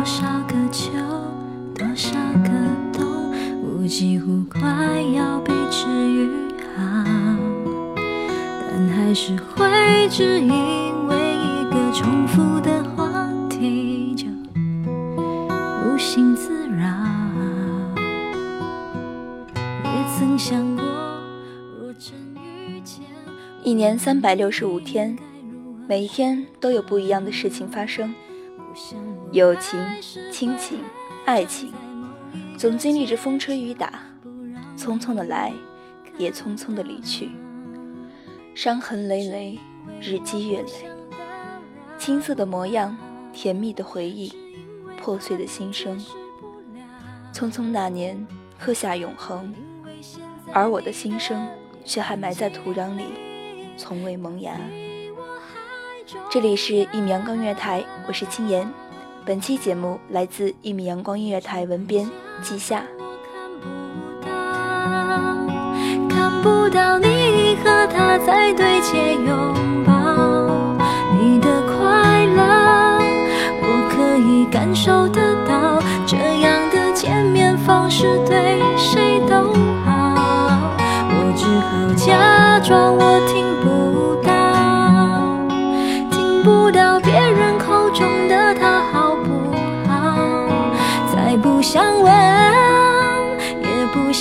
多少个秋，多少个冬，我几乎快要被治愈好，但还是会只因为一个重复的话题就无心自扰。也曾想过，若真遇见，一年三百六十五天，每一天都有不一样的事情发生。友情、亲情、爱情，总经历着风吹雨打，匆匆的来，也匆匆的离去。伤痕累累，日积月累，青涩的模样，甜蜜的回忆，破碎的心声。匆匆那年，刻下永恒，而我的心声却还埋在土壤里，从未萌芽。这里是一米阳光月台，我是青言。本期节目来自一米阳光音乐台文编季夏。看不到你和他在对街拥抱，你的快乐我可以感受得到。这样的见面方式对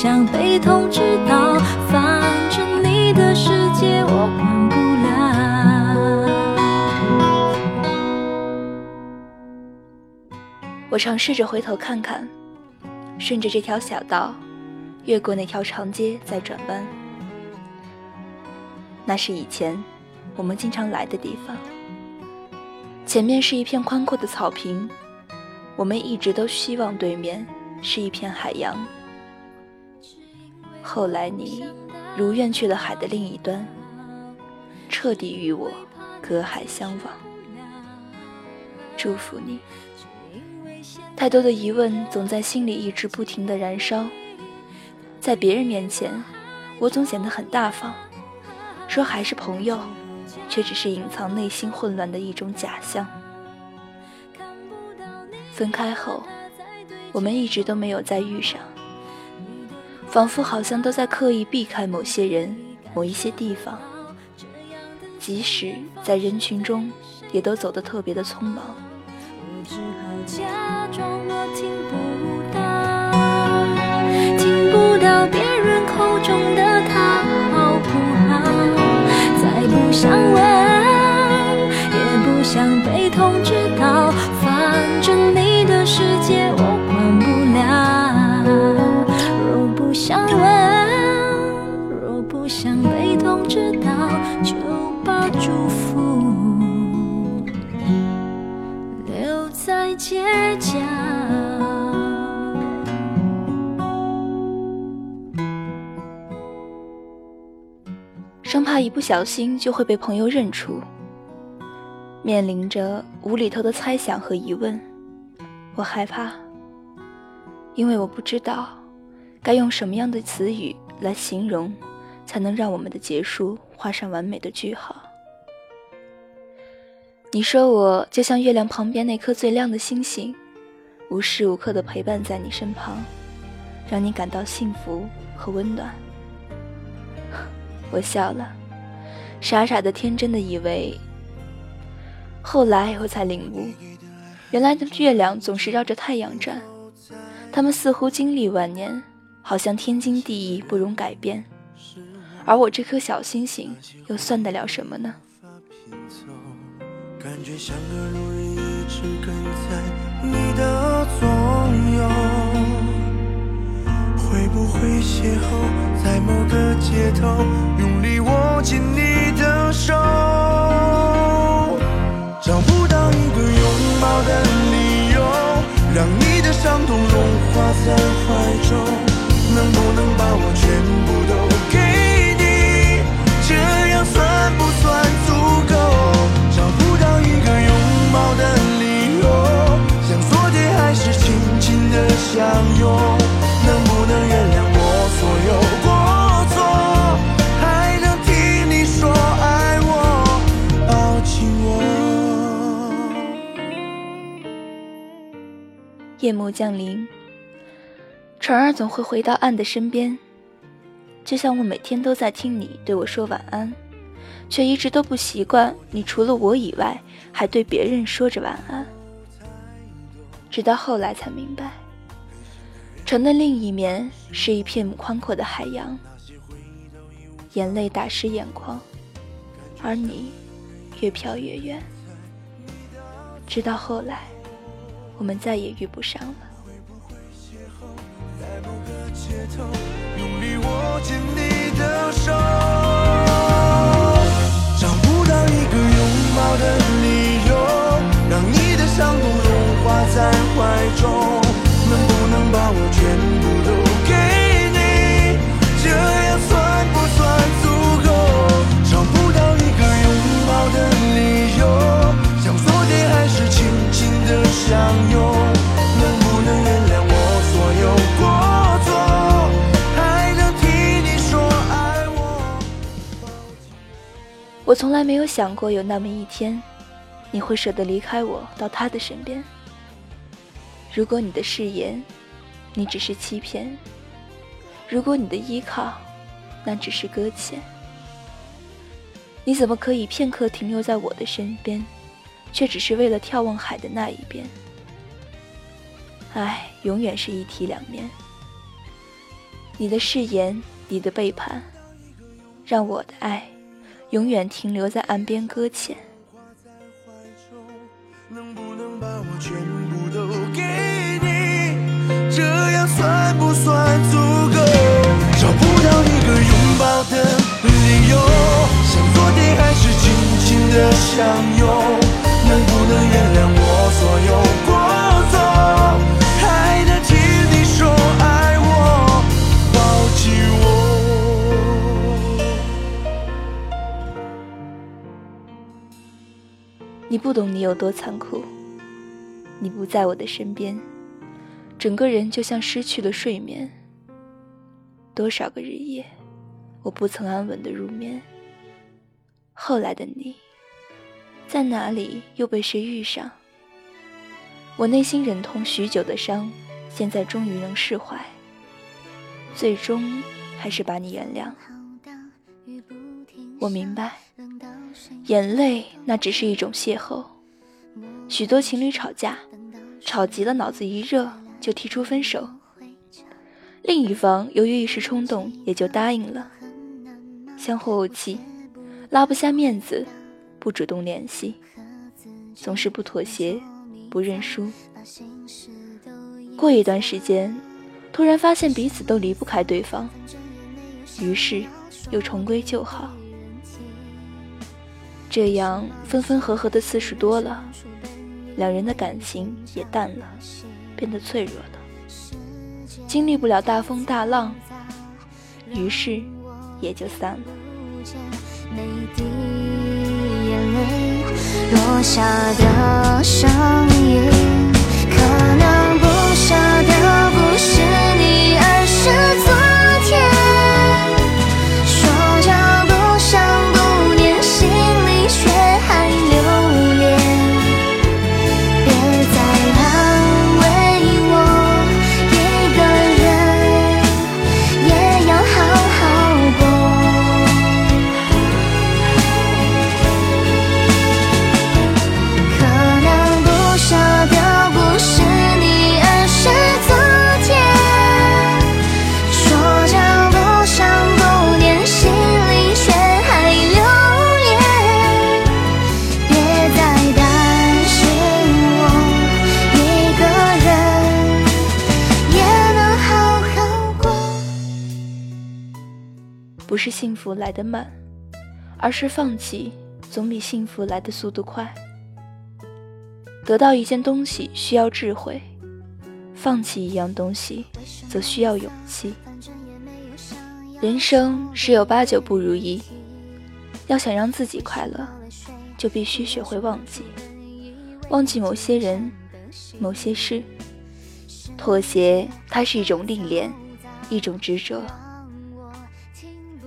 想被通知到，反正你的世界我管不了。我尝试着回头看看，顺着这条小道，越过那条长街，再转弯。那是以前我们经常来的地方。前面是一片宽阔的草坪，我们一直都希望对面是一片海洋。后来你如愿去了海的另一端，彻底与我隔海相望。祝福你。太多的疑问总在心里一直不停的燃烧，在别人面前，我总显得很大方，说还是朋友，却只是隐藏内心混乱的一种假象。分开后，我们一直都没有再遇上。仿佛好像都在刻意避开某些人、某一些地方，即使在人群中，也都走得特别的匆忙。我只好假装我听不到，听不到别人口中的他好不好，再不想问，小心就会被朋友认出。面临着无厘头的猜想和疑问，我害怕，因为我不知道该用什么样的词语来形容，才能让我们的结束画上完美的句号。你说我就像月亮旁边那颗最亮的星星，无时无刻的陪伴在你身旁，让你感到幸福和温暖。我笑了，傻傻的、天真的以为。后来我才领悟，原来的月亮总是绕着太阳转，他们似乎经历万年，好像天经地义，不容改变。而我这颗小星星，又算得了什么呢？感觉像个路人一直跟在你的左右，会不会邂逅在某个街头，用力握紧你的手？找不到一个拥抱的理由，让你的伤痛融化在怀中，能不能把我全部都给你？这样算不算足够？找不到一个拥抱的理由，像昨天还是紧紧的相拥，夜幕降临，船儿总会回到岸的身边。就像我每天都在听你对我说晚安，却一直都不习惯你除了我以外还对别人说着晚安。直到后来才明白，船的另一面是一片宽阔的海洋，眼泪打湿眼眶，而你越飘越远。直到后来。我们再也遇不上了。找从来没有想过有那么一天，你会舍得离开我到他的身边。如果你的誓言，你只是欺骗；如果你的依靠，那只是搁浅。你怎么可以片刻停留在我的身边，却只是为了眺望海的那一边？爱永远是一体两面。你的誓言，你的背叛，让我的爱。永远停留在岸边搁浅。能不能把我全部都给你？这样算不算足够？找不到一个拥抱的理由，像昨天还是紧紧的相拥。你不懂你有多残酷。你不在我的身边，整个人就像失去了睡眠。多少个日夜，我不曾安稳的入眠。后来的你，在哪里又被谁遇上？我内心忍痛许久的伤，现在终于能释怀。最终，还是把你原谅。我明白。眼泪那只是一种邂逅，许多情侣吵架，吵急了脑子一热就提出分手，另一方由于一时冲动也就答应了，相互怄气，拉不下面子，不主动联系，总是不妥协，不认输。过一段时间，突然发现彼此都离不开对方，于是又重归旧好。这样分分合合的次数多了，两人的感情也淡了，变得脆弱了，经历不了大风大浪，于是也就散了。落下的声音，可能不舍得不是幸福来得慢，而是放弃总比幸福来的速度快。得到一件东西需要智慧，放弃一样东西则需要勇气。人生十有八九不如意，要想让自己快乐，就必须学会忘记，忘记某些人、某些事。妥协，它是一种历练，一种执着。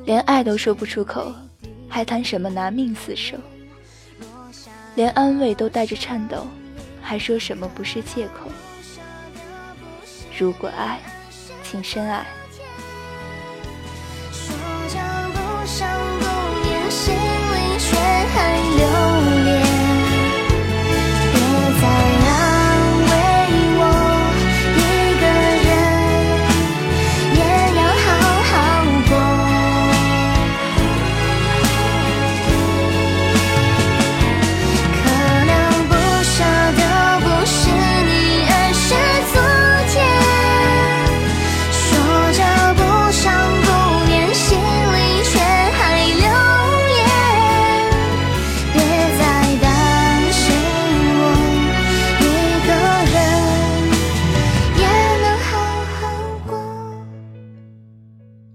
连爱都说不出口，还谈什么拿命厮守？连安慰都带着颤抖，还说什么不是借口？如果爱，请深爱。